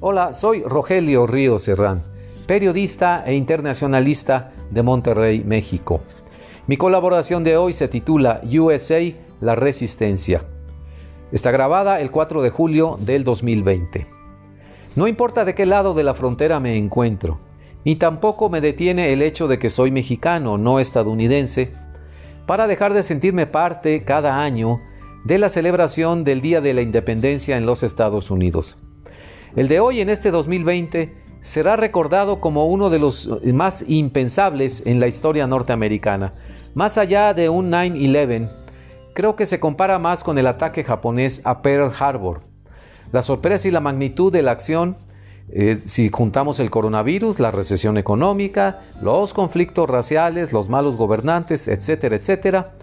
Hola, soy Rogelio Río Serrán, periodista e internacionalista de Monterrey, México. Mi colaboración de hoy se titula USA, la resistencia. Está grabada el 4 de julio del 2020. No importa de qué lado de la frontera me encuentro, ni tampoco me detiene el hecho de que soy mexicano, no estadounidense, para dejar de sentirme parte cada año de la celebración del Día de la Independencia en los Estados Unidos. El de hoy en este 2020 será recordado como uno de los más impensables en la historia norteamericana. Más allá de un 9-11, creo que se compara más con el ataque japonés a Pearl Harbor. La sorpresa y la magnitud de la acción, eh, si juntamos el coronavirus, la recesión económica, los conflictos raciales, los malos gobernantes, etcétera, etcétera,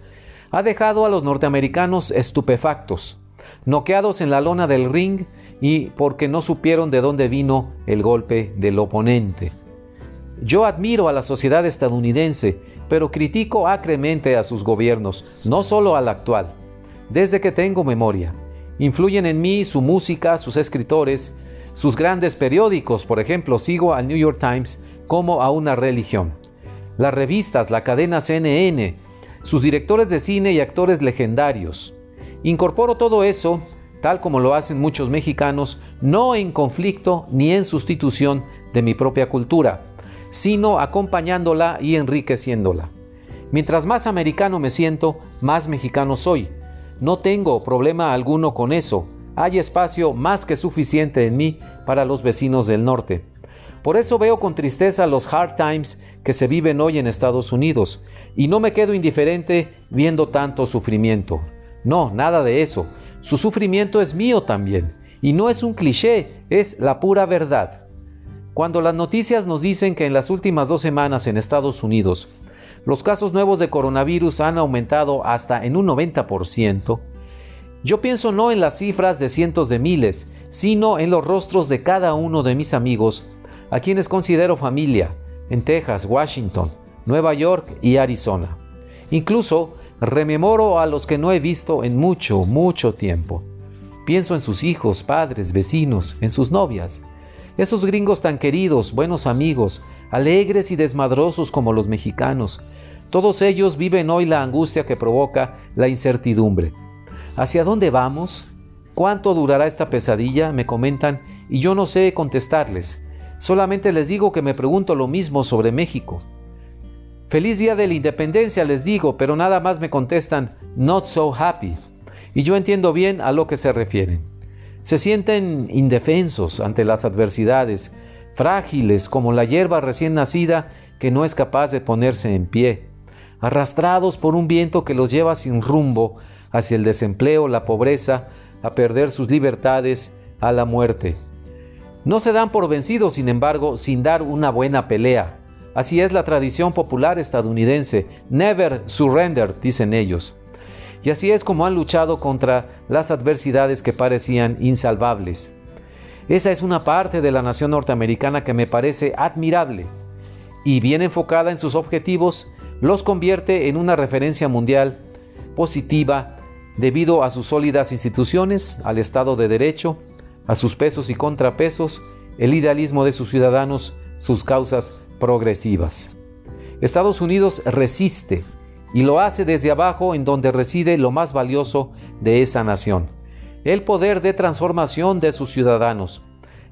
ha dejado a los norteamericanos estupefactos noqueados en la lona del ring y porque no supieron de dónde vino el golpe del oponente. Yo admiro a la sociedad estadounidense, pero critico acremente a sus gobiernos, no solo al actual. Desde que tengo memoria, influyen en mí su música, sus escritores, sus grandes periódicos, por ejemplo, sigo al New York Times como a una religión. Las revistas, la cadena CNN, sus directores de cine y actores legendarios, Incorporo todo eso, tal como lo hacen muchos mexicanos, no en conflicto ni en sustitución de mi propia cultura, sino acompañándola y enriqueciéndola. Mientras más americano me siento, más mexicano soy. No tengo problema alguno con eso. Hay espacio más que suficiente en mí para los vecinos del norte. Por eso veo con tristeza los hard times que se viven hoy en Estados Unidos y no me quedo indiferente viendo tanto sufrimiento. No, nada de eso. Su sufrimiento es mío también. Y no es un cliché, es la pura verdad. Cuando las noticias nos dicen que en las últimas dos semanas en Estados Unidos los casos nuevos de coronavirus han aumentado hasta en un 90%, yo pienso no en las cifras de cientos de miles, sino en los rostros de cada uno de mis amigos, a quienes considero familia, en Texas, Washington, Nueva York y Arizona. Incluso Rememoro a los que no he visto en mucho, mucho tiempo. Pienso en sus hijos, padres, vecinos, en sus novias. Esos gringos tan queridos, buenos amigos, alegres y desmadrosos como los mexicanos. Todos ellos viven hoy la angustia que provoca la incertidumbre. ¿Hacia dónde vamos? ¿Cuánto durará esta pesadilla? Me comentan y yo no sé contestarles. Solamente les digo que me pregunto lo mismo sobre México. Feliz día de la independencia les digo, pero nada más me contestan, not so happy. Y yo entiendo bien a lo que se refieren. Se sienten indefensos ante las adversidades, frágiles como la hierba recién nacida que no es capaz de ponerse en pie, arrastrados por un viento que los lleva sin rumbo hacia el desempleo, la pobreza, a perder sus libertades, a la muerte. No se dan por vencidos, sin embargo, sin dar una buena pelea Así es la tradición popular estadounidense. Never surrender, dicen ellos. Y así es como han luchado contra las adversidades que parecían insalvables. Esa es una parte de la nación norteamericana que me parece admirable y bien enfocada en sus objetivos, los convierte en una referencia mundial positiva debido a sus sólidas instituciones, al Estado de Derecho, a sus pesos y contrapesos, el idealismo de sus ciudadanos, sus causas progresivas. Estados Unidos resiste y lo hace desde abajo en donde reside lo más valioso de esa nación, el poder de transformación de sus ciudadanos,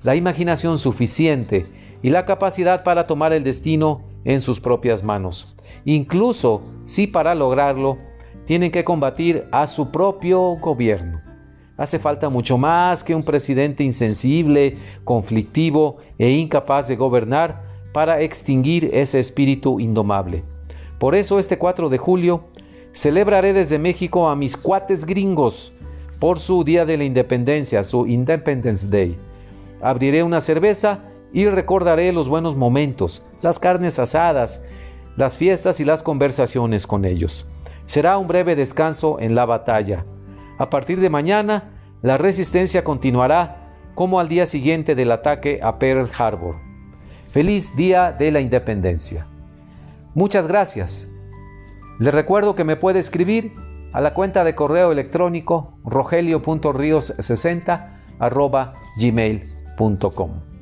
la imaginación suficiente y la capacidad para tomar el destino en sus propias manos, incluso si para lograrlo tienen que combatir a su propio gobierno. Hace falta mucho más que un presidente insensible, conflictivo e incapaz de gobernar para extinguir ese espíritu indomable. Por eso este 4 de julio celebraré desde México a mis cuates gringos por su Día de la Independencia, su Independence Day. Abriré una cerveza y recordaré los buenos momentos, las carnes asadas, las fiestas y las conversaciones con ellos. Será un breve descanso en la batalla. A partir de mañana, la resistencia continuará como al día siguiente del ataque a Pearl Harbor. Feliz Día de la Independencia. Muchas gracias. Le recuerdo que me puede escribir a la cuenta de correo electrónico rogelio.rios60 gmail.com.